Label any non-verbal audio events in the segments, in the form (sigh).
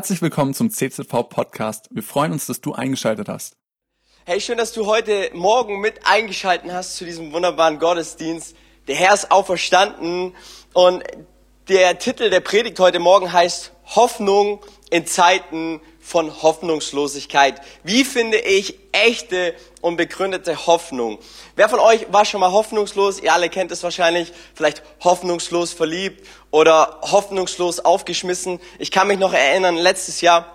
Herzlich willkommen zum CZV Podcast. Wir freuen uns, dass du eingeschaltet hast. Hey, schön, dass du heute Morgen mit eingeschaltet hast zu diesem wunderbaren Gottesdienst. Der Herr ist auferstanden und der Titel der Predigt heute Morgen heißt Hoffnung in Zeiten von Hoffnungslosigkeit. Wie finde ich echte und begründete Hoffnung? Wer von euch war schon mal hoffnungslos? Ihr alle kennt es wahrscheinlich. Vielleicht hoffnungslos verliebt oder hoffnungslos aufgeschmissen. Ich kann mich noch erinnern, letztes Jahr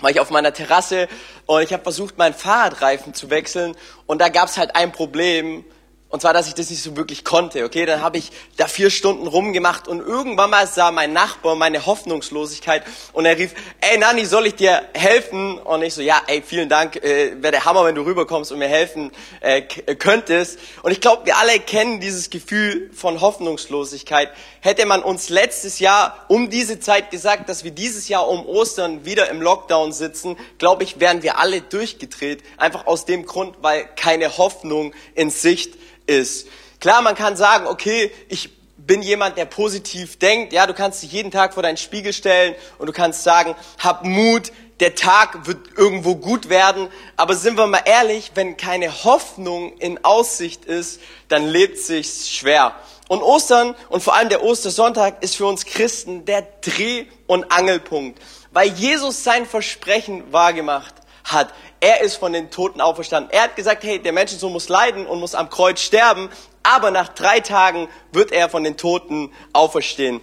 war ich auf meiner Terrasse und ich habe versucht, meinen Fahrradreifen zu wechseln und da gab es halt ein Problem und zwar, dass ich das nicht so wirklich konnte. Okay, dann habe ich da vier Stunden rumgemacht und irgendwann mal sah mein Nachbar meine Hoffnungslosigkeit und er rief, ey Nani, soll ich dir helfen? Und ich so, ja, ey, vielen Dank, äh, wäre der Hammer, wenn du rüberkommst und mir helfen äh, äh könntest. Und ich glaube, wir alle kennen dieses Gefühl von Hoffnungslosigkeit. Hätte man uns letztes Jahr um diese Zeit gesagt, dass wir dieses Jahr um Ostern wieder im Lockdown sitzen, glaube ich, wären wir alle durchgedreht. Einfach aus dem Grund, weil keine Hoffnung in Sicht ist. Klar, man kann sagen, okay, ich bin jemand, der positiv denkt. Ja, du kannst dich jeden Tag vor deinen Spiegel stellen und du kannst sagen, hab Mut, der Tag wird irgendwo gut werden. Aber sind wir mal ehrlich, wenn keine Hoffnung in Aussicht ist, dann lebt sich's schwer. Und Ostern und vor allem der Ostersonntag ist für uns Christen der Dreh- und Angelpunkt, weil Jesus sein Versprechen wahrgemacht hat. Er ist von den Toten auferstanden. Er hat gesagt, hey, der Menschensohn muss leiden und muss am Kreuz sterben, aber nach drei Tagen wird er von den Toten auferstehen.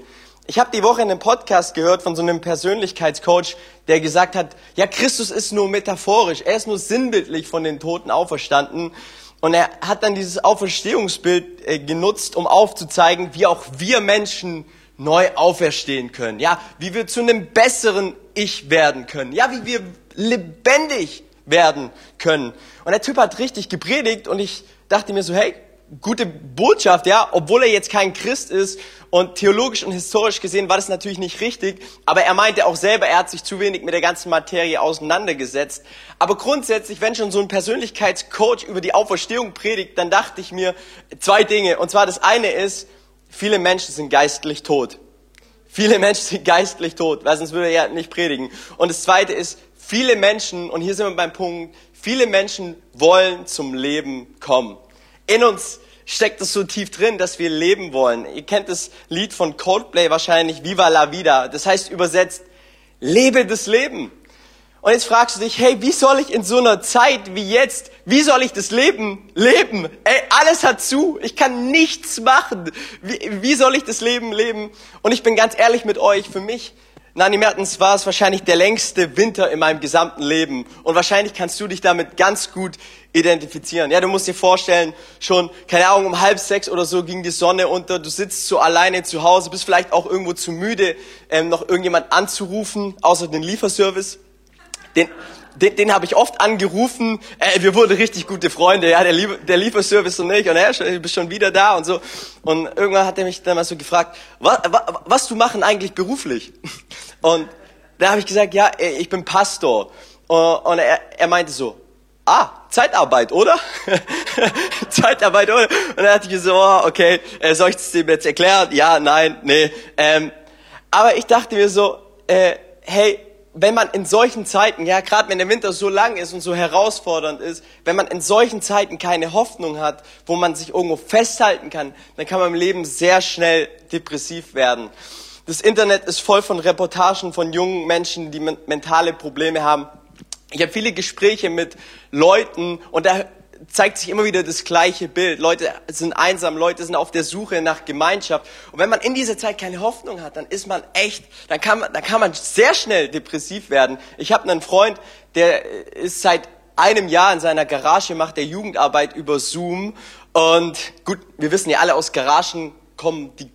Ich habe die Woche in einem Podcast gehört von so einem Persönlichkeitscoach, der gesagt hat, ja, Christus ist nur metaphorisch, er ist nur sinnbildlich von den Toten auferstanden. Und er hat dann dieses Auferstehungsbild äh, genutzt, um aufzuzeigen, wie auch wir Menschen neu auferstehen können. Ja, wie wir zu einem besseren Ich werden können. Ja, wie wir lebendig werden können. Und der Typ hat richtig gepredigt und ich dachte mir so, hey, gute Botschaft, ja, obwohl er jetzt kein Christ ist und theologisch und historisch gesehen war das natürlich nicht richtig, aber er meinte auch selber, er hat sich zu wenig mit der ganzen Materie auseinandergesetzt. Aber grundsätzlich, wenn schon so ein Persönlichkeitscoach über die Auferstehung predigt, dann dachte ich mir zwei Dinge. Und zwar das eine ist, viele Menschen sind geistlich tot. Viele Menschen sind geistlich tot, weil sonst würde er nicht predigen. Und das zweite ist, Viele Menschen, und hier sind wir beim Punkt, viele Menschen wollen zum Leben kommen. In uns steckt es so tief drin, dass wir leben wollen. Ihr kennt das Lied von Coldplay wahrscheinlich, Viva la Vida. Das heißt übersetzt, lebe das Leben. Und jetzt fragst du dich, hey, wie soll ich in so einer Zeit wie jetzt, wie soll ich das Leben leben? Ey, alles hat zu, ich kann nichts machen. Wie, wie soll ich das Leben leben? Und ich bin ganz ehrlich mit euch, für mich Nani Mertens war es wahrscheinlich der längste Winter in meinem gesamten Leben. Und wahrscheinlich kannst du dich damit ganz gut identifizieren. Ja, du musst dir vorstellen, schon, keine Ahnung, um halb sechs oder so ging die Sonne unter, du sitzt so alleine zu Hause, bist vielleicht auch irgendwo zu müde, ähm, noch irgendjemand anzurufen, außer den Lieferservice. Den, den, den habe ich oft angerufen. Äh, wir wurden richtig gute Freunde, ja, der, Lie der Lieferservice und ich. Und er du bist schon wieder da und so. Und irgendwann hat er mich dann mal so gefragt, was, was, was du machen eigentlich beruflich? Und da habe ich gesagt, ja, ich bin Pastor. Und er, er meinte so, ah, Zeitarbeit, oder? (laughs) Zeitarbeit, oder? Und dann hatte ich so, oh, okay, äh, soll ich das dem jetzt erklären? Ja, nein, nee. Ähm, aber ich dachte mir so, äh, hey, wenn man in solchen Zeiten, ja, gerade wenn der Winter so lang ist und so herausfordernd ist, wenn man in solchen Zeiten keine Hoffnung hat, wo man sich irgendwo festhalten kann, dann kann man im Leben sehr schnell depressiv werden. Das Internet ist voll von Reportagen von jungen Menschen, die mentale Probleme haben. Ich habe viele Gespräche mit Leuten und da zeigt sich immer wieder das gleiche Bild. Leute sind einsam, Leute sind auf der Suche nach Gemeinschaft. Und wenn man in dieser Zeit keine Hoffnung hat, dann ist man echt, dann kann man, dann kann man sehr schnell depressiv werden. Ich habe einen Freund, der ist seit einem Jahr in seiner Garage, macht der Jugendarbeit über Zoom. Und gut, wir wissen ja alle, aus Garagen kommen die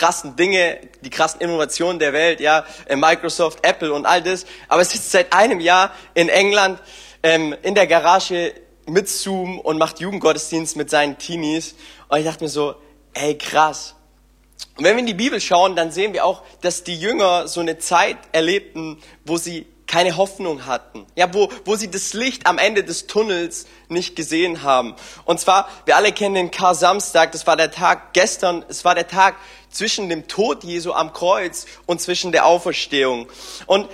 krassen Dinge, die krassen Innovationen der Welt, ja, äh, Microsoft, Apple und all das. Aber es sitzt seit einem Jahr in England ähm, in der Garage mit Zoom und macht Jugendgottesdienst mit seinen Teenies. Und ich dachte mir so, ey, krass. Und wenn wir in die Bibel schauen, dann sehen wir auch, dass die Jünger so eine Zeit erlebten, wo sie keine Hoffnung hatten. Ja, wo, wo sie das Licht am Ende des Tunnels nicht gesehen haben. Und zwar, wir alle kennen den Kar-Samstag, das war der Tag gestern, es war der Tag zwischen dem Tod Jesu am Kreuz und zwischen der Auferstehung. Und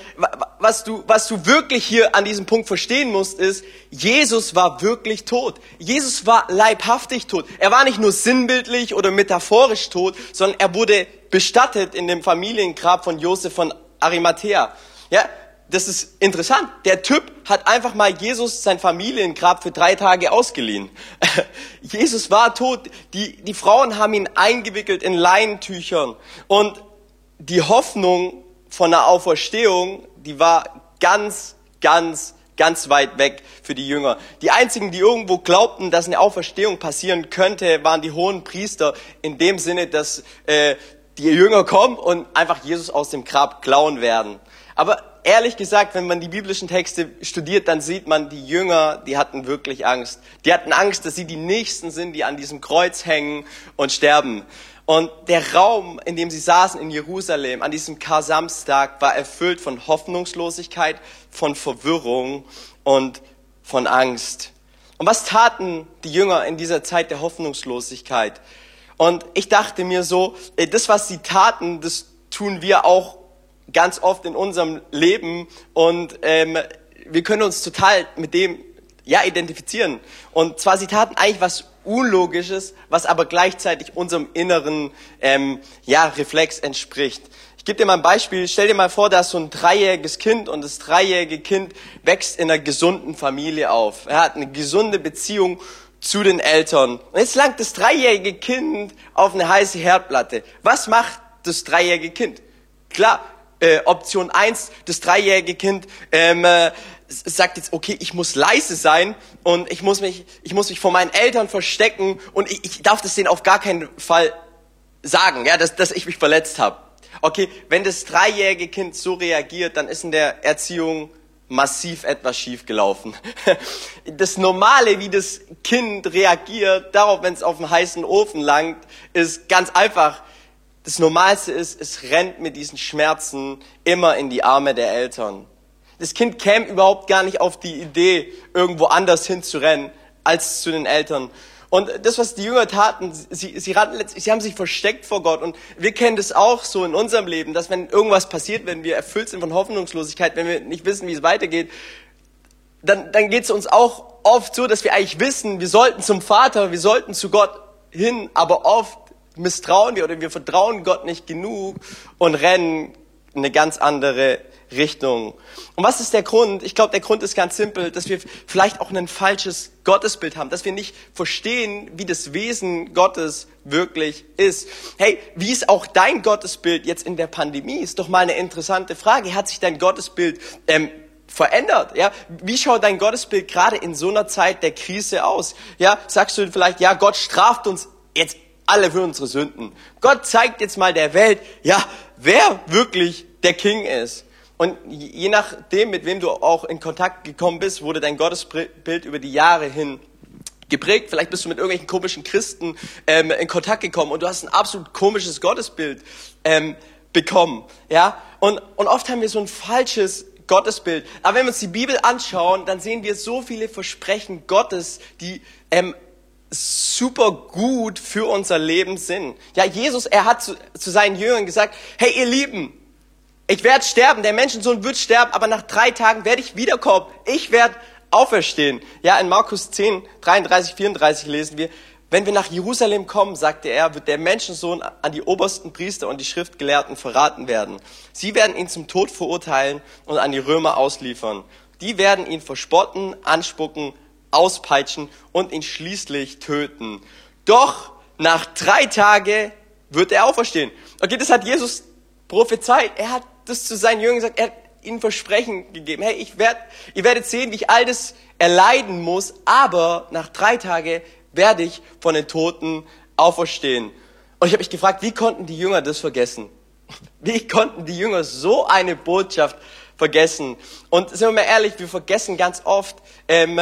was du, was du wirklich hier an diesem Punkt verstehen musst, ist, Jesus war wirklich tot. Jesus war leibhaftig tot. Er war nicht nur sinnbildlich oder metaphorisch tot, sondern er wurde bestattet in dem Familiengrab von Josef von Arimathea. Ja, das ist interessant. Der Typ hat einfach mal Jesus sein Familiengrab für drei Tage ausgeliehen. (laughs) Jesus war tot. Die, die Frauen haben ihn eingewickelt in Leinentüchern. Und die Hoffnung von der Auferstehung, die war ganz, ganz, ganz weit weg für die Jünger. Die einzigen, die irgendwo glaubten, dass eine Auferstehung passieren könnte, waren die hohen Priester. In dem Sinne, dass äh, die Jünger kommen und einfach Jesus aus dem Grab klauen werden. Aber ehrlich gesagt, wenn man die biblischen Texte studiert, dann sieht man, die Jünger, die hatten wirklich Angst. Die hatten Angst, dass sie die Nächsten sind, die an diesem Kreuz hängen und sterben. Und der Raum, in dem sie saßen in Jerusalem an diesem Kar-Samstag, war erfüllt von Hoffnungslosigkeit, von Verwirrung und von Angst. Und was taten die Jünger in dieser Zeit der Hoffnungslosigkeit? Und ich dachte mir so, das, was sie taten, das tun wir auch ganz oft in unserem Leben und ähm, wir können uns total mit dem ja identifizieren. Und zwar sie taten eigentlich was Unlogisches, was aber gleichzeitig unserem inneren ähm, ja, Reflex entspricht. Ich gebe dir mal ein Beispiel. Stell dir mal vor, da ist so ein dreijähriges Kind und das dreijährige Kind wächst in einer gesunden Familie auf. Er hat eine gesunde Beziehung zu den Eltern. Und jetzt langt das dreijährige Kind auf eine heiße Herdplatte. Was macht das dreijährige Kind? Klar, äh, Option eins: das dreijährige Kind ähm, äh, sagt jetzt, okay, ich muss leise sein und ich muss mich, ich muss mich vor meinen Eltern verstecken und ich, ich darf das denen auf gar keinen Fall sagen, ja, dass, dass ich mich verletzt habe. Okay, wenn das dreijährige Kind so reagiert, dann ist in der Erziehung massiv etwas schief gelaufen. (laughs) Das Normale, wie das Kind reagiert darauf, wenn es auf einen heißen Ofen langt, ist ganz einfach das Normalste ist, es rennt mit diesen Schmerzen immer in die Arme der Eltern. Das Kind käme überhaupt gar nicht auf die Idee, irgendwo anders hinzurennen, als zu den Eltern. Und das, was die Jünger taten, sie, sie, rannten, sie haben sich versteckt vor Gott. Und wir kennen das auch so in unserem Leben, dass wenn irgendwas passiert, wenn wir erfüllt sind von Hoffnungslosigkeit, wenn wir nicht wissen, wie es weitergeht, dann, dann geht es uns auch oft so, dass wir eigentlich wissen, wir sollten zum Vater, wir sollten zu Gott hin, aber oft misstrauen wir oder wir vertrauen Gott nicht genug und rennen eine ganz andere Richtung. Und was ist der Grund? Ich glaube, der Grund ist ganz simpel, dass wir vielleicht auch ein falsches Gottesbild haben, dass wir nicht verstehen, wie das Wesen Gottes wirklich ist. Hey, wie ist auch dein Gottesbild jetzt in der Pandemie? Ist doch mal eine interessante Frage. Hat sich dein Gottesbild ähm, verändert? Ja, wie schaut dein Gottesbild gerade in so einer Zeit der Krise aus? Ja, sagst du vielleicht, ja, Gott straft uns jetzt alle für unsere Sünden. Gott zeigt jetzt mal der Welt, ja, wer wirklich der King ist. Und je nachdem, mit wem du auch in Kontakt gekommen bist, wurde dein Gottesbild über die Jahre hin geprägt. Vielleicht bist du mit irgendwelchen komischen Christen ähm, in Kontakt gekommen und du hast ein absolut komisches Gottesbild ähm, bekommen. Ja? Und, und oft haben wir so ein falsches Gottesbild. Aber wenn wir uns die Bibel anschauen, dann sehen wir so viele Versprechen Gottes, die ähm, super gut für unser Leben sind. Ja, Jesus, er hat zu, zu seinen Jüngern gesagt, hey ihr Lieben, ich werde sterben, der Menschensohn wird sterben, aber nach drei Tagen werde ich wiederkommen. Ich werde auferstehen. Ja, in Markus 10, 33, 34 lesen wir, wenn wir nach Jerusalem kommen, sagte er, wird der Menschensohn an die obersten Priester und die Schriftgelehrten verraten werden. Sie werden ihn zum Tod verurteilen und an die Römer ausliefern. Die werden ihn verspotten, anspucken, auspeitschen und ihn schließlich töten. Doch nach drei Tagen wird er auferstehen. Okay, das hat Jesus prophezeit. Er hat das zu seinen Jüngern gesagt. Er hat ihnen Versprechen gegeben. Hey, ich werd, ihr werdet sehen, wie ich all das erleiden muss, aber nach drei Tagen werde ich von den Toten auferstehen. Und ich habe mich gefragt, wie konnten die Jünger das vergessen? (laughs) Wie konnten die Jünger so eine Botschaft vergessen? Und sind wir mal ehrlich, wir vergessen ganz oft, ähm,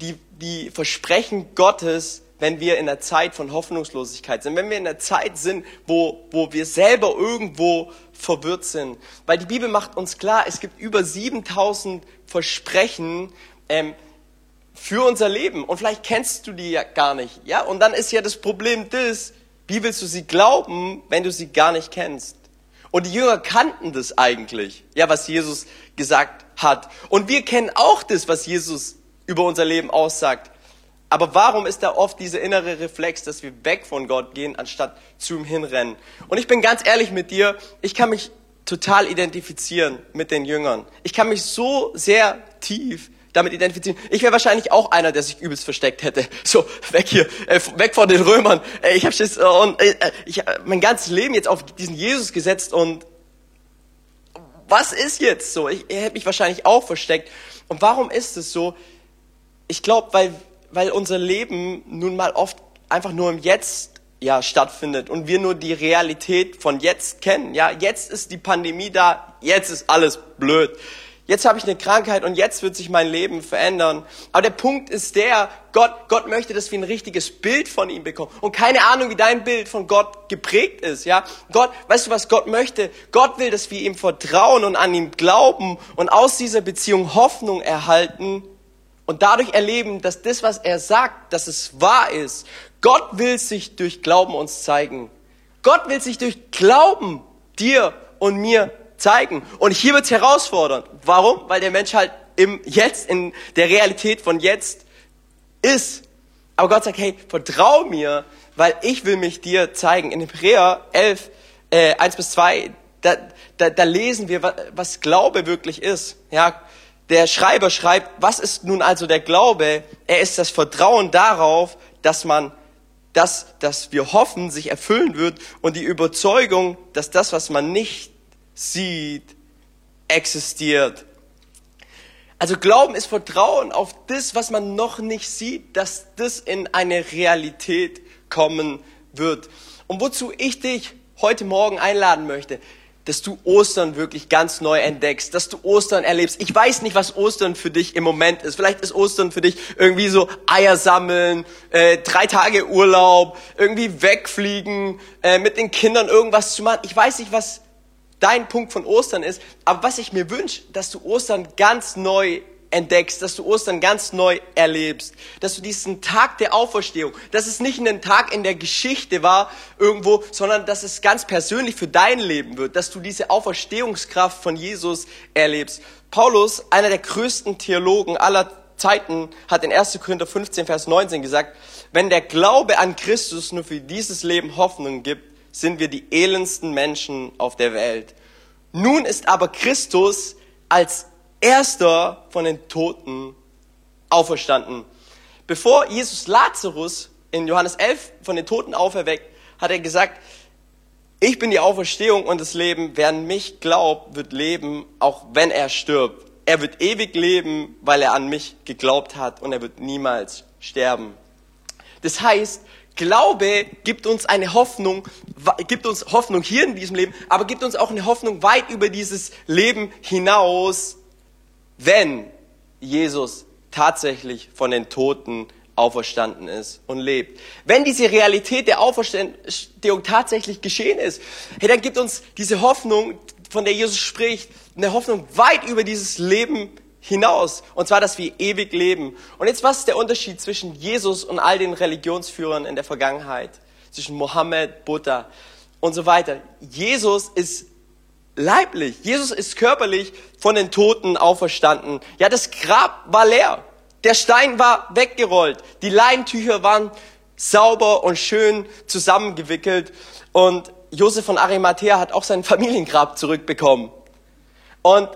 die, die Versprechen Gottes, wenn wir in einer Zeit von Hoffnungslosigkeit sind, wenn wir in einer Zeit sind, wo, wo wir selber irgendwo verwirrt sind. Weil die Bibel macht uns klar, es gibt über 7000 Versprechen ähm, für unser Leben. Und vielleicht kennst du die ja gar nicht. Ja? Und dann ist ja das Problem das, Wie willst du sie glauben, wenn du sie gar nicht kennst? Und die Jünger kannten das eigentlich, ja, was Jesus gesagt hat. Und wir kennen auch das, was Jesus über unser Leben aussagt. Aber warum ist da oft dieser innere Reflex, dass wir weg von Gott gehen, anstatt zu ihm hinrennen? Und ich bin ganz ehrlich mit dir, ich kann mich total identifizieren mit den Jüngern. Ich kann mich so sehr tief damit identifizieren. Ich wäre wahrscheinlich auch einer, der sich übelst versteckt hätte. (laughs) So, weg hier, äh, weg von den Römern. Äh, ich habe äh, und äh, hab mein ganzes Leben jetzt auf diesen Jesus gesetzt und was ist jetzt so? Ich, ich hätte mich wahrscheinlich auch versteckt. Und warum ist es so? Ich glaube, weil, weil unser Leben nun mal oft einfach nur im Jetzt ja, stattfindet und wir nur die Realität von jetzt kennen. Ja, jetzt ist die Pandemie da, jetzt ist alles blöd. Jetzt habe ich eine Krankheit und jetzt wird sich mein Leben verändern. Aber der Punkt ist der, Gott, Gott möchte, dass wir ein richtiges Bild von ihm bekommen. Und keine Ahnung, wie dein Bild von Gott geprägt ist, ja. Gott, weißt du, was Gott möchte? Gott will, dass wir ihm vertrauen und an ihm glauben und aus dieser Beziehung Hoffnung erhalten und dadurch erleben, dass das, was er sagt, dass es wahr ist. Gott will sich durch Glauben uns zeigen. Gott will sich durch Glauben dir und mir zeigen. Und hier wird's herausfordernd. Warum? Weil der Mensch halt im Jetzt, in der Realität von jetzt ist. Aber Gott sagt, hey, vertrau mir, weil ich will mich dir zeigen. In Hebräer 11, äh, 1 bis 2, da, da, da lesen wir, was Glaube wirklich ist. Ja, der Schreiber schreibt, was ist nun also der Glaube? Er ist das Vertrauen darauf, dass man das, dass wir hoffen, sich erfüllen wird und die Überzeugung, dass das, was man nicht sieht, existiert. Also Glauben ist Vertrauen auf das, was man noch nicht sieht, dass das in eine Realität kommen wird. Und wozu ich dich heute Morgen einladen möchte, dass du Ostern wirklich ganz neu entdeckst, dass du Ostern erlebst. Ich weiß nicht, was Ostern für dich im Moment ist. Vielleicht ist Ostern für dich irgendwie so Eier sammeln, äh, drei Tage Urlaub, irgendwie wegfliegen, äh, mit den Kindern irgendwas zu machen. Ich weiß nicht, was dein Punkt von Ostern ist. Aber was ich mir wünsche, dass du Ostern ganz neu entdeckst, dass du Ostern ganz neu erlebst, dass du diesen Tag der Auferstehung, dass es nicht ein Tag in der Geschichte war irgendwo, sondern dass es ganz persönlich für dein Leben wird, dass du diese Auferstehungskraft von Jesus erlebst. Paulus, einer der größten Theologen aller Zeiten, hat in 1. Korinther 15, Vers 19 gesagt, wenn der Glaube an Christus nur für dieses Leben Hoffnung gibt, sind wir die elendsten Menschen auf der Welt. Nun ist aber Christus als erster von den Toten auferstanden. Bevor Jesus Lazarus in Johannes 11 von den Toten auferweckt, hat er gesagt, ich bin die Auferstehung und das Leben. Wer an mich glaubt, wird leben, auch wenn er stirbt. Er wird ewig leben, weil er an mich geglaubt hat und er wird niemals sterben. Das heißt, Glaube gibt uns eine Hoffnung, gibt uns Hoffnung hier in diesem Leben, aber gibt uns auch eine Hoffnung weit über dieses Leben hinaus, wenn Jesus tatsächlich von den Toten auferstanden ist und lebt. Wenn diese Realität der Auferstehung tatsächlich geschehen ist, hey, dann gibt uns diese Hoffnung, von der Jesus spricht, eine Hoffnung weit über dieses Leben hinaus. Und zwar, dass wir ewig leben. Und jetzt, was ist der Unterschied zwischen Jesus und all den Religionsführern in der Vergangenheit? Zwischen Mohammed, Buddha und so weiter. Jesus ist leiblich. Jesus ist körperlich von den Toten auferstanden. Ja, das Grab war leer. Der Stein war weggerollt. Die Leintücher waren sauber und schön zusammengewickelt. Und Josef von Arimathea hat auch sein (laughs) Familiengrab zurückbekommen. Und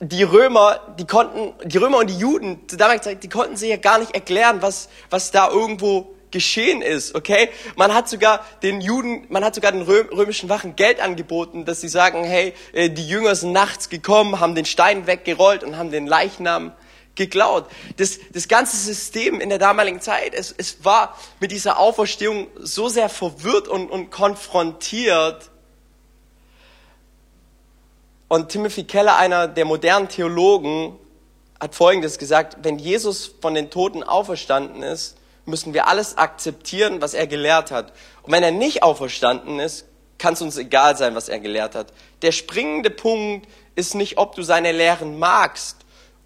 die Römer, die konnten, die Römer und die Juden zu damaligen Zeit, die konnten sich ja gar nicht erklären, was, was da irgendwo geschehen ist, okay? Man hat sogar den Juden, man hat sogar den römischen Wachen Geld angeboten, dass sie sagen, hey, äh, die Jünger sind nachts gekommen, haben den Stein weggerollt und haben den Leichnam geklaut. Das, das ganze System in der damaligen Zeit, es, es war mit dieser Auferstehung so sehr verwirrt und, und konfrontiert, und Timothy Keller, einer der modernen Theologen, hat Folgendes gesagt, wenn Jesus von den Toten auferstanden ist, müssen wir alles akzeptieren, was er gelehrt hat. Und wenn er nicht auferstanden ist, kann es uns egal sein, was er gelehrt hat. Der springende Punkt ist nicht, ob du seine Lehren magst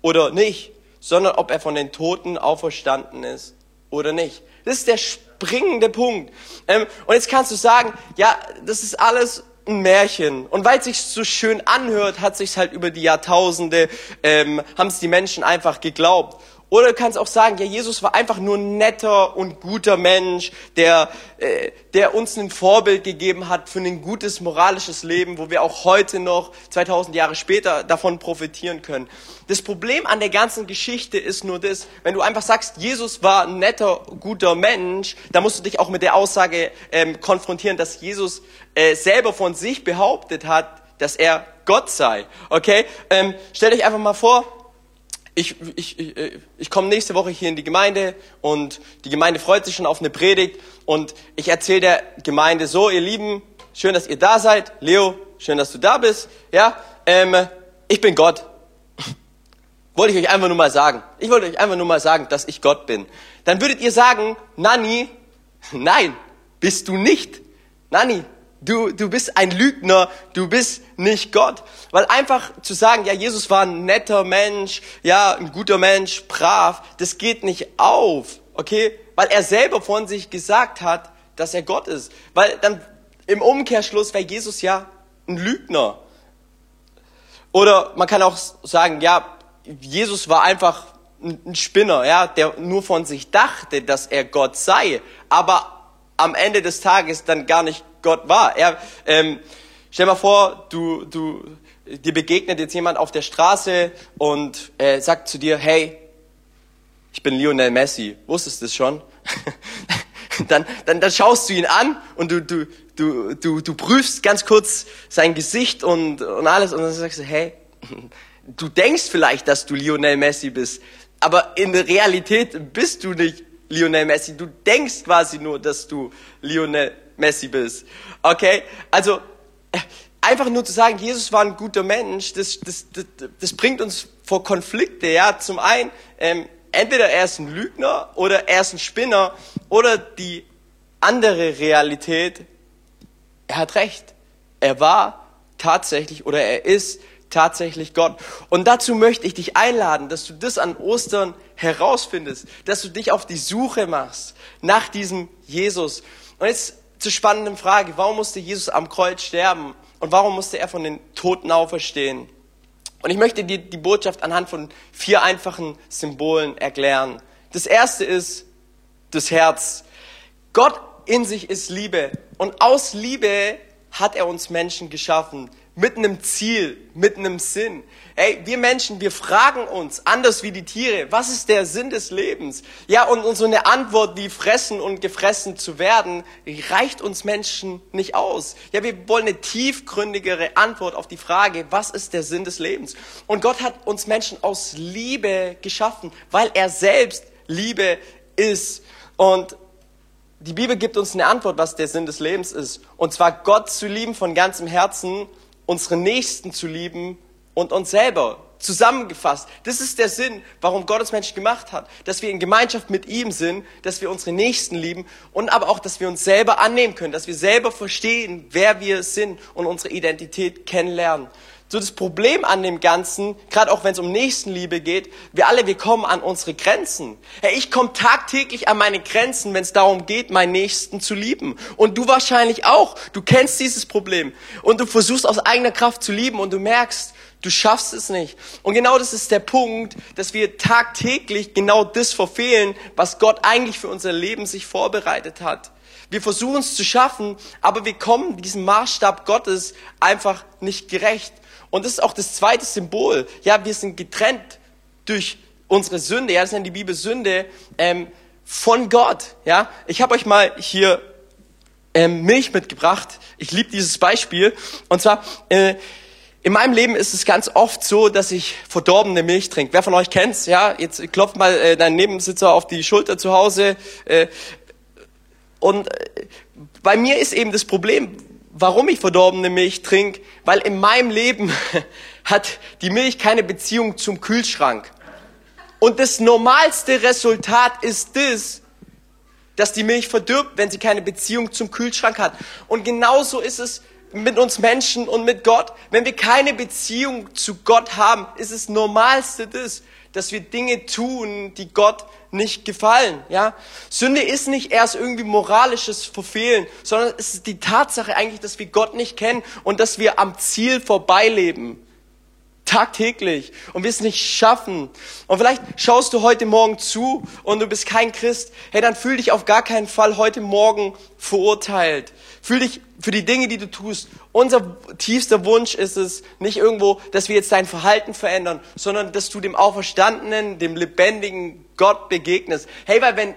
oder nicht, sondern ob er von den Toten auferstanden ist oder nicht. Das ist der springende Punkt. Ähm, und jetzt kannst du sagen, ja, das ist alles ein Märchen. Und weil es sich so schön anhört, hat sich halt über die Jahrtausende, ähm, haben es die Menschen einfach geglaubt. Oder du kannst auch sagen, ja, Jesus war einfach nur ein netter und guter Mensch, der, äh, der uns ein Vorbild gegeben hat für ein gutes moralisches Leben, wo wir auch heute noch, 2000 Jahre später, davon profitieren können. Das Problem an der ganzen Geschichte ist nur das, wenn du einfach sagst, Jesus war ein netter, guter Mensch, dann musst du dich auch mit der Aussage ähm, konfrontieren, dass Jesus äh, selber von sich behauptet hat, dass er Gott sei. Okay? Ähm, stell dich einfach mal vor, ich, ich, ich, ich komme nächste Woche hier in die Gemeinde und die Gemeinde freut sich schon auf eine Predigt und ich erzähle der Gemeinde so, ihr Lieben, schön, dass ihr da seid. Leo, schön, dass du da bist. Ja, ähm, ich bin Gott. (laughs) Wollte ich euch einfach nur mal sagen. Ich wollte euch einfach nur mal sagen, dass ich Gott bin. Dann würdet ihr sagen, Nani, (laughs) nein, bist du nicht. Nani, Du, du bist ein Lügner, du bist nicht Gott. Weil einfach zu sagen, ja, Jesus war ein netter Mensch, ja, ein guter Mensch, brav, das geht nicht auf, okay? Weil er selber von sich gesagt hat, dass er Gott ist. Weil dann im Umkehrschluss wäre Jesus ja ein Lügner. Oder man kann auch sagen, ja, Jesus war einfach ein Spinner, ja, der nur von sich dachte, dass er Gott sei, aber am Ende des Tages dann gar nicht Gott war. Er, ähm, stell mal vor, du, du, dir begegnet jetzt jemand auf der Straße und äh, sagt zu dir, hey, ich bin Lionel Messi. Wusstest du das schon? (laughs) dann, dann, dann schaust du ihn an und du, du, du, du, du prüfst ganz kurz sein Gesicht und, und alles und dann sagst du, hey, (laughs) du denkst vielleicht, dass du Lionel Messi bist, aber in der Realität bist du nicht Lionel Messi. Du denkst quasi nur, dass du Lionel Messi bist. Okay? Also, äh, einfach nur zu sagen, Jesus war ein guter Mensch, das, das, das, das bringt uns vor Konflikte. Ja, zum einen, ähm, entweder er ist ein Lügner oder er ist ein Spinner oder die andere Realität, er hat recht. Er war tatsächlich oder er ist tatsächlich Gott. Und dazu möchte ich dich einladen, dass du das an Ostern herausfindest, dass du dich auf die Suche machst nach diesem Jesus. Und jetzt zur spannenden Frage, warum musste Jesus am Kreuz sterben und warum musste er von den Toten auferstehen? Und ich möchte dir die Botschaft anhand von vier einfachen Symbolen erklären. Das erste ist das Herz. Gott in sich ist Liebe und aus Liebe hat er uns Menschen geschaffen mit einem Ziel, mit einem Sinn. Ey, wir Menschen, wir fragen uns, anders wie die Tiere, was ist der Sinn des Lebens? Ja, und, und so eine Antwort wie fressen und gefressen zu werden, reicht uns Menschen nicht aus. Ja, wir wollen eine tiefgründigere Antwort auf die Frage, was ist der Sinn des Lebens? Und Gott hat uns Menschen aus Liebe geschaffen, weil er selbst Liebe ist. Und die Bibel gibt uns eine Antwort, was der Sinn des Lebens ist. Und zwar Gott zu lieben von ganzem Herzen unsere Nächsten zu lieben und uns selber. Zusammengefasst, das ist der Sinn, warum Gott uns Menschen gemacht hat, dass wir in Gemeinschaft mit ihm sind, dass wir unsere Nächsten lieben und aber auch, dass wir uns selber annehmen können, dass wir selber verstehen, wer wir sind und unsere Identität kennenlernen so das Problem an dem Ganzen, gerade auch wenn es um Nächstenliebe geht, wir alle, wir kommen an unsere Grenzen. Hey, ich komme tagtäglich an meine Grenzen, wenn es darum geht, meinen Nächsten zu lieben. Und du wahrscheinlich auch. Du kennst dieses Problem. Und du versuchst aus eigener Kraft zu lieben und du merkst, du schaffst es nicht. Und genau das ist der Punkt, dass wir tagtäglich genau das verfehlen, was Gott eigentlich für unser Leben sich vorbereitet hat. Wir versuchen es zu schaffen, aber wir kommen diesem Maßstab Gottes einfach nicht gerecht. Und das ist auch das zweite Symbol. Ja, wir sind getrennt durch unsere Sünde. Ja, das nennt die Bibel Sünde ähm, von Gott. Ja, ich habe euch mal hier ähm, Milch mitgebracht. Ich liebe dieses Beispiel. Und zwar äh, in meinem Leben ist es ganz oft so, dass ich verdorbene Milch trinke. Wer von euch kennt's? Ja, jetzt klopft mal äh, dein Nebensitzer auf die Schulter zu Hause. Äh, und äh, bei mir ist eben das Problem, warum ich verdorbene Milch trinke, weil in meinem Leben (laughs) hat die Milch keine Beziehung zum Kühlschrank. Und das normalste Resultat ist das, dass die Milch verdirbt, wenn sie keine Beziehung zum Kühlschrank hat. Und genauso ist es mit uns Menschen und mit Gott. Wenn wir keine Beziehung zu Gott haben, ist es normalste das, dass wir Dinge tun, die Gott nicht gefallen, ja. Sünde ist nicht erst irgendwie moralisches Verfehlen, sondern es ist die Tatsache eigentlich, dass wir Gott nicht kennen und dass wir am Ziel vorbeileben tagtäglich und wir es nicht schaffen. Und vielleicht schaust du heute Morgen zu und du bist kein Christ. Hey, dann fühl dich auf gar keinen Fall heute Morgen verurteilt. Fühl dich für die Dinge, die du tust. Unser tiefster Wunsch ist es nicht irgendwo, dass wir jetzt dein Verhalten verändern, sondern dass du dem Auferstandenen, dem lebendigen Gott begegnest. Hey, weil wenn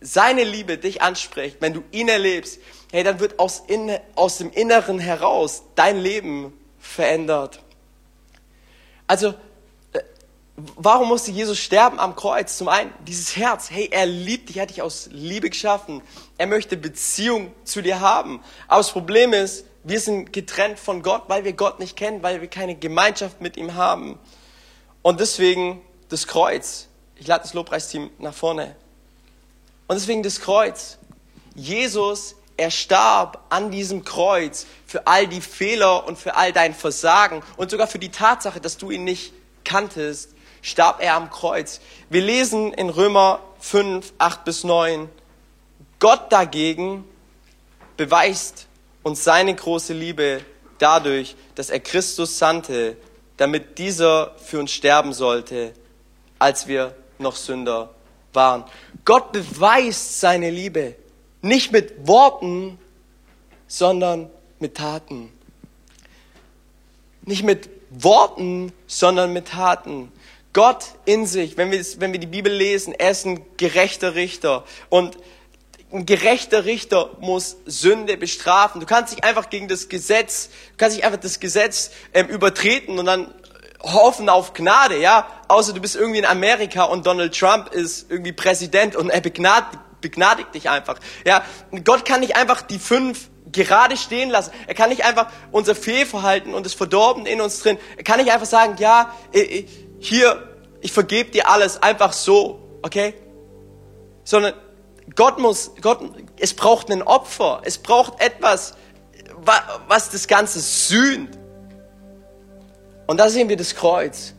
seine Liebe dich anspricht, wenn du ihn erlebst, hey, dann wird aus, in, aus dem Inneren heraus dein Leben verändert. Also, äh, warum musste Jesus sterben am Kreuz? Zum einen, dieses Herz, hey, er liebt dich, er hat dich aus Liebe geschaffen. Er möchte Beziehung zu dir haben. Aber das Problem ist, wir sind getrennt von Gott, weil wir Gott nicht kennen, weil wir keine Gemeinschaft mit ihm haben. Und deswegen das Kreuz. Ich lade das Lobpreisteam nach vorne. Und deswegen das Kreuz. Jesus er starb an diesem Kreuz für all die Fehler und für all dein Versagen und sogar für die Tatsache, dass du ihn nicht kanntest, starb er am Kreuz. Wir lesen in Römer 5, 8 bis 9, Gott dagegen beweist uns seine große Liebe dadurch, dass er Christus sandte, damit dieser für uns sterben sollte, als wir noch Sünder waren. Gott beweist seine Liebe. Nicht mit Worten, sondern mit Taten. Nicht mit Worten, sondern mit Taten. Gott in sich, wenn wir, wenn wir die Bibel lesen, er ist ein gerechter Richter. Und ein gerechter Richter muss Sünde bestrafen. Du kannst nicht einfach gegen das Gesetz, du kannst nicht einfach das Gesetz ähm, übertreten und dann hoffen auf Gnade, ja? Außer du bist irgendwie in Amerika und Donald Trump ist irgendwie Präsident und er begnadigt begnadigt dich einfach. Ja, Gott kann nicht einfach die fünf gerade stehen lassen. Er kann nicht einfach unser Fehlverhalten und das Verdorben in uns drin. Er kann nicht einfach sagen, ja, hier, ich vergebe dir alles einfach so, okay? Sondern Gott muss, Gott, es braucht ein Opfer. Es braucht etwas, was das Ganze sühnt. Und da sehen wir das Kreuz.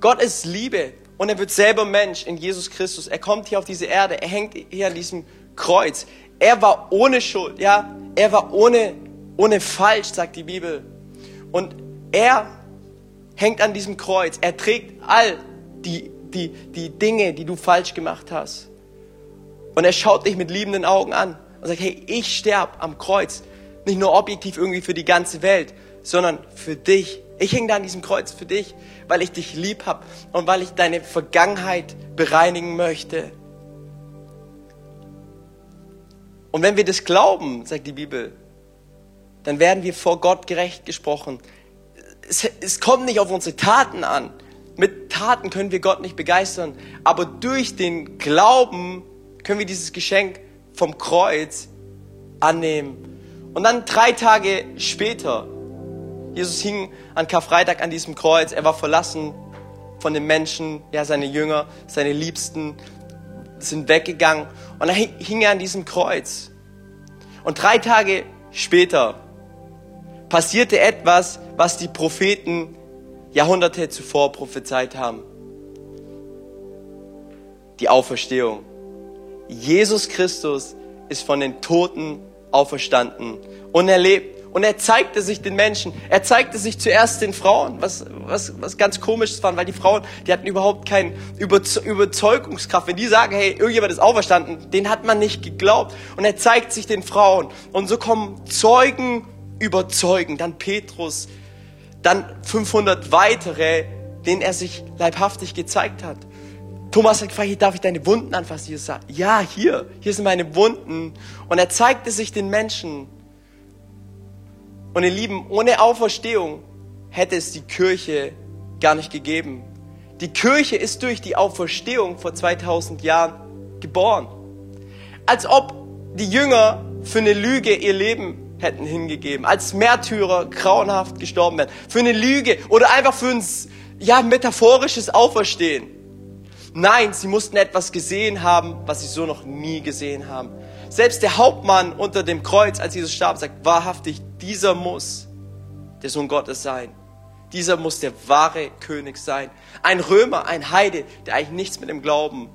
Gott ist Liebe. Und er wird selber Mensch in Jesus Christus. Er kommt hier auf diese Erde. Er hängt hier an diesem Kreuz. Er war ohne Schuld, ja. Er war ohne, ohne falsch, sagt die Bibel. Und er hängt an diesem Kreuz. Er trägt all die, die, die Dinge, die du falsch gemacht hast. Und er schaut dich mit liebenden Augen an und sagt, hey, ich sterbe am Kreuz. Nicht nur objektiv irgendwie für die ganze Welt, sondern für dich. Ich hänge da an diesem Kreuz für dich weil ich dich lieb habe und weil ich deine Vergangenheit bereinigen möchte. Und wenn wir das glauben, sagt die Bibel, dann werden wir vor Gott gerecht gesprochen. Es, es kommt nicht auf unsere Taten an. Mit Taten können wir Gott nicht begeistern, aber durch den Glauben können wir dieses Geschenk vom Kreuz annehmen. Und dann drei Tage später, Jesus hing an Karfreitag an diesem Kreuz. Er war verlassen von den Menschen. Ja, seine Jünger, seine Liebsten sind weggegangen. Und dann hing er an diesem Kreuz. Und drei Tage später passierte etwas, was die Propheten Jahrhunderte zuvor prophezeit haben. Die Auferstehung. Jesus Christus ist von den Toten auferstanden und er lebt. Und er zeigte sich den Menschen. Er zeigte sich zuerst den Frauen, was, was, was ganz komisch war, weil die Frauen, die hatten überhaupt keine Überzeugungskraft. Wenn die sagen, hey, irgendjemand ist auferstanden, den hat man nicht geglaubt. Und er zeigt sich den Frauen. Und so kommen Zeugen überzeugen. Dann Petrus, dann 500 weitere, denen er sich leibhaftig gezeigt hat. Thomas hat gefragt, darf ich deine Wunden anfassen? Jesus sagt, ja, hier, hier sind meine Wunden. Und er zeigte sich den Menschen. Und ihr Lieben, ohne Auferstehung hätte es die Kirche gar nicht gegeben. Die Kirche ist durch die Auferstehung vor 2000 Jahren geboren. Als ob die Jünger für eine Lüge ihr Leben hätten hingegeben, als Märtyrer grauenhaft gestorben wären, für eine Lüge oder einfach für ein ja, metaphorisches Auferstehen. Nein, sie mussten etwas gesehen haben, was sie so noch nie gesehen haben. Selbst der Hauptmann unter dem Kreuz, als Jesus starb, sagt wahrhaftig, dieser muss der Sohn Gottes sein. Dieser muss der wahre König sein. Ein Römer, ein Heide, der eigentlich nichts mit dem Glauben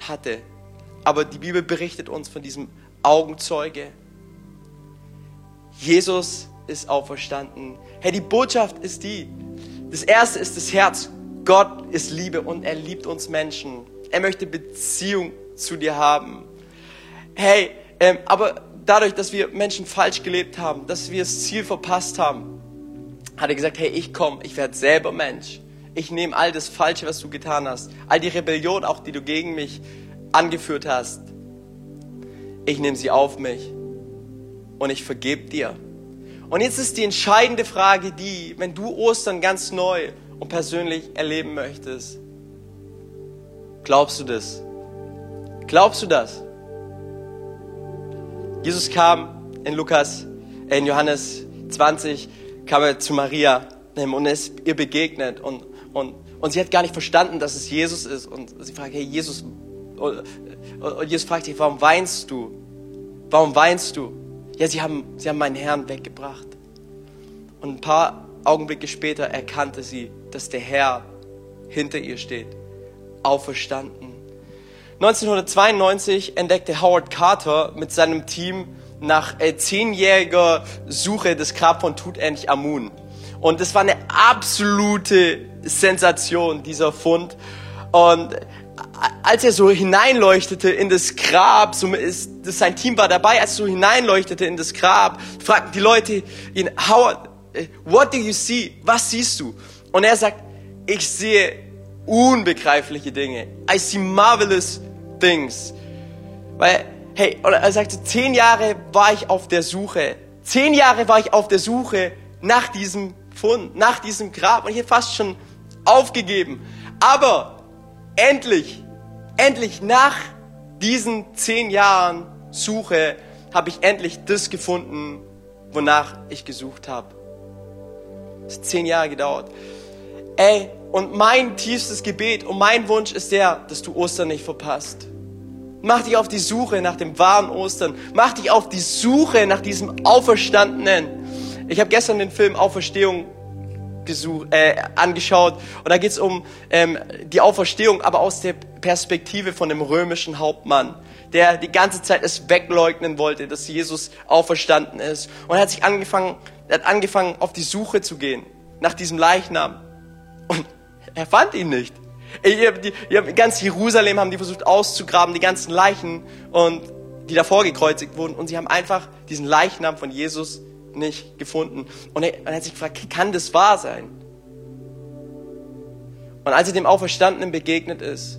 hatte. Aber die Bibel berichtet uns von diesem Augenzeuge. Jesus ist auferstanden. Hey, die Botschaft ist die. Das erste ist das Herz. Gott ist Liebe und er liebt uns Menschen. Er möchte Beziehung zu dir haben. Hey, ähm, aber dadurch, dass wir Menschen falsch gelebt haben, dass wir das Ziel verpasst haben, hat er gesagt, hey, ich komme, ich werde selber Mensch. Ich nehme all das Falsche, was du getan hast, all die Rebellion auch, die du gegen mich angeführt hast. Ich nehme sie auf mich und ich vergebe dir. Und jetzt ist die entscheidende Frage die, wenn du Ostern ganz neu und persönlich erleben möchtest, glaubst du das? Glaubst du das? Jesus kam in Lukas, äh, in Johannes 20, kam er zu Maria ähm, und ist ihr begegnet und, und, und sie hat gar nicht verstanden, dass es Jesus ist und sie fragt, hey Jesus, und Jesus fragt dich, warum weinst du? Warum weinst du? Ja, sie haben, sie haben meinen Herrn weggebracht. Und ein paar Augenblicke später erkannte sie, dass der Herr hinter ihr steht, auferstanden. 1992 entdeckte Howard Carter mit seinem Team nach äh, zehnjähriger Suche das Grab von Tutanchamun. Und es war eine absolute Sensation, dieser Fund. Und als er so hineinleuchtete in das Grab, so ist, sein Team war dabei, als er so hineinleuchtete in das Grab, fragten die Leute ihn, Howard, äh, what do you see? Was siehst du? Und er sagt, ich sehe unbegreifliche Dinge. I see marvelous things. Weil, hey, oder er sagte, zehn Jahre war ich auf der Suche. Zehn Jahre war ich auf der Suche nach diesem Fund, nach diesem Grab. Und ich hätte fast schon aufgegeben. Aber endlich, endlich nach diesen zehn Jahren Suche habe ich endlich das gefunden, wonach ich gesucht habe. Es hat zehn Jahre gedauert. Ey, und mein tiefstes Gebet und mein Wunsch ist der, dass du Ostern nicht verpasst. Mach dich auf die Suche nach dem wahren Ostern. Mach dich auf die Suche nach diesem Auferstandenen. Ich habe gestern den Film Auferstehung gesucht, äh, angeschaut und da geht es um ähm, die Auferstehung, aber aus der Perspektive von dem römischen Hauptmann, der die ganze Zeit es wegleugnen wollte, dass Jesus auferstanden ist. Und er hat sich angefangen, er hat angefangen, auf die Suche zu gehen nach diesem Leichnam. Er fand ihn nicht. Ganz Jerusalem haben die versucht auszugraben, die ganzen Leichen, und die davor gekreuzigt wurden. Und sie haben einfach diesen Leichnam von Jesus nicht gefunden. Und er, er hat sich gefragt, kann das wahr sein? Und als er dem Auferstandenen begegnet ist,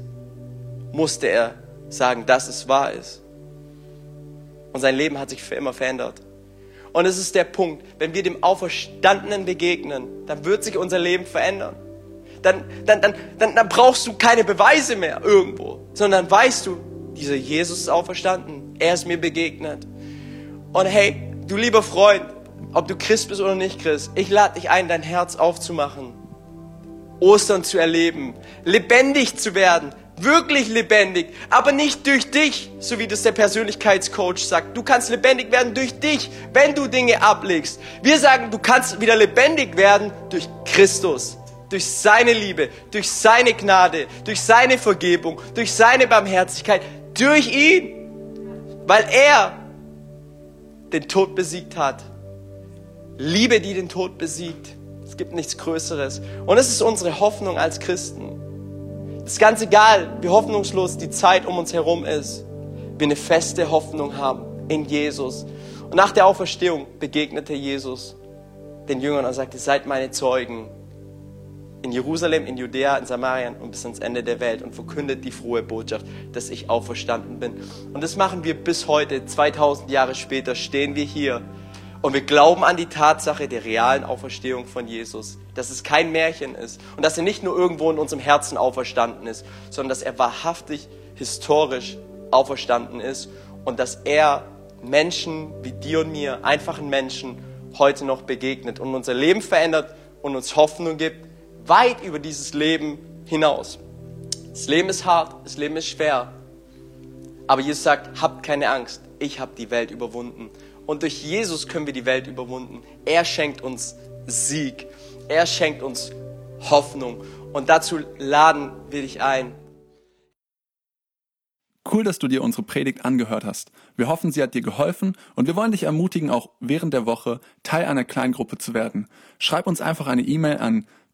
musste er sagen, dass es wahr ist. Und sein Leben hat sich für immer verändert. Und es ist der Punkt, wenn wir dem Auferstandenen begegnen, dann wird sich unser Leben verändern dann, dann, dann, dann, dann brauchst du keine Beweise mehr irgendwo, sondern weißt du, dieser Jesus ist auferstanden. Er ist mir begegnet. Und hey, du lieber Freund, ob du Christ bist oder nicht Christ, ich lade dich ein, dein Herz aufzumachen, Ostern zu erleben, lebendig zu werden, wirklich lebendig, aber nicht durch dich, so wie das der Persönlichkeitscoach sagt. Du kannst lebendig werden durch dich, wenn du Dinge ablegst. Wir sagen, du kannst wieder lebendig werden durch Christus durch seine Liebe, durch seine Gnade, durch seine Vergebung, durch seine Barmherzigkeit, durch ihn, weil er den Tod besiegt hat. Liebe, die den Tod besiegt. Es gibt nichts Größeres. Und es ist unsere Hoffnung als Christen. Es ist ganz egal, wie hoffnungslos die Zeit um uns herum ist. Wir eine feste Hoffnung haben in Jesus. Und nach der Auferstehung begegnete Jesus den Jüngern und sagte, seid meine Zeugen in Jerusalem, in Judäa, in Samarien und bis ans Ende der Welt und verkündet die frohe Botschaft, dass ich auferstanden bin. Und das machen wir bis heute, 2000 Jahre später stehen wir hier und wir glauben an die Tatsache der realen Auferstehung von Jesus, dass es kein Märchen ist und dass er nicht nur irgendwo in unserem Herzen auferstanden ist, sondern dass er wahrhaftig historisch auferstanden ist und dass er Menschen wie dir und mir, einfachen Menschen, heute noch begegnet und unser Leben verändert und uns Hoffnung gibt weit über dieses Leben hinaus. Das Leben ist hart, das Leben ist schwer. Aber Jesus sagt, habt keine Angst, ich habe die Welt überwunden. Und durch Jesus können wir die Welt überwunden. Er schenkt uns Sieg. Er schenkt uns Hoffnung. Und dazu laden wir dich ein. Cool, dass du dir unsere Predigt angehört hast. Wir hoffen, sie hat dir geholfen und wir wollen dich ermutigen, auch während der Woche Teil einer Kleingruppe zu werden. Schreib uns einfach eine E-Mail an